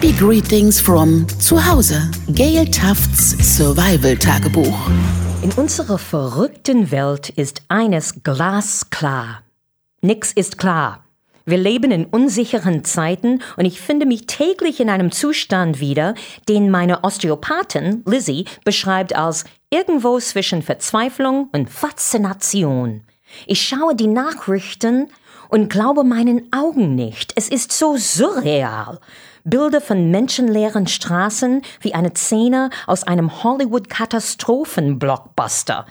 Happy Greetings from Zuhause. Gail Tufts Survival Tagebuch. In unserer verrückten Welt ist eines glasklar. Nix ist klar. Wir leben in unsicheren Zeiten und ich finde mich täglich in einem Zustand wieder, den meine Osteopathin Lizzie beschreibt als irgendwo zwischen Verzweiflung und Faszination. Ich schaue die Nachrichten und glaube meinen Augen nicht. Es ist so surreal. Bilder von menschenleeren Straßen wie eine Szene aus einem Hollywood-Katastrophen-Blockbuster.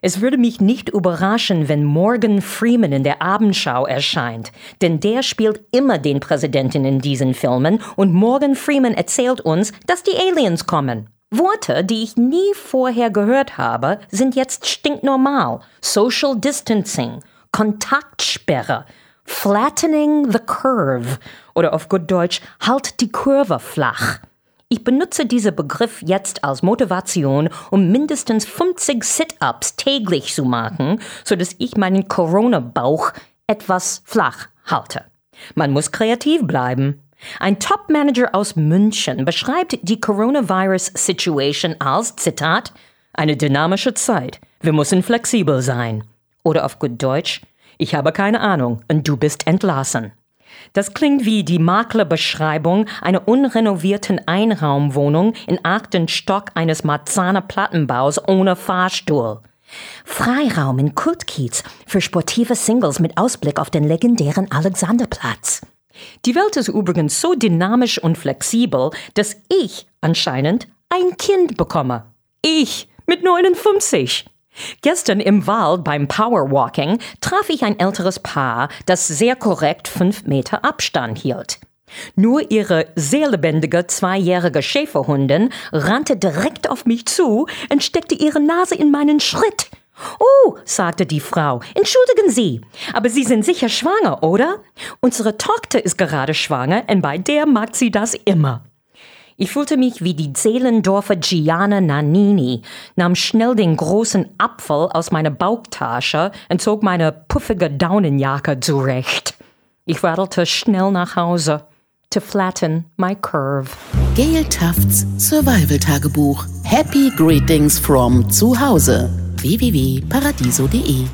Es würde mich nicht überraschen, wenn Morgan Freeman in der Abendschau erscheint, denn der spielt immer den Präsidenten in diesen Filmen und Morgan Freeman erzählt uns, dass die Aliens kommen. Worte, die ich nie vorher gehört habe, sind jetzt stinknormal. Social Distancing, Kontaktsperre, Flattening the Curve oder auf gut Deutsch, halt die Kurve flach. Ich benutze diesen Begriff jetzt als Motivation, um mindestens 50 Sit-ups täglich zu machen, sodass ich meinen Corona-Bauch etwas flach halte. Man muss kreativ bleiben. Ein Top-Manager aus München beschreibt die Coronavirus-Situation als, Zitat, eine dynamische Zeit. Wir müssen flexibel sein. Oder auf gut Deutsch, ich habe keine Ahnung und du bist entlassen. Das klingt wie die Maklerbeschreibung einer unrenovierten Einraumwohnung im achten Stock eines Marzahner Plattenbaus ohne Fahrstuhl. Freiraum in Kultkiez für sportive Singles mit Ausblick auf den legendären Alexanderplatz. Die Welt ist übrigens so dynamisch und flexibel, dass ich anscheinend ein Kind bekomme. Ich mit 59. Gestern im Wald beim Powerwalking traf ich ein älteres Paar, das sehr korrekt fünf Meter Abstand hielt. Nur ihre sehr lebendige zweijährige Schäferhundin rannte direkt auf mich zu und steckte ihre Nase in meinen Schritt. Oh, sagte die Frau, entschuldigen Sie, aber Sie sind sicher schwanger, oder? Unsere Tochter ist gerade schwanger und bei der mag sie das immer. Ich fühlte mich wie die Seelendorfer Gianna Nannini, nahm schnell den großen Apfel aus meiner Bauchtasche und zog meine puffige Daunenjacke zurecht. Ich radelte schnell nach Hause. To flatten my curve. Gail Tufts Survival Tagebuch. Happy Greetings from Zuhause. www.paradiso.de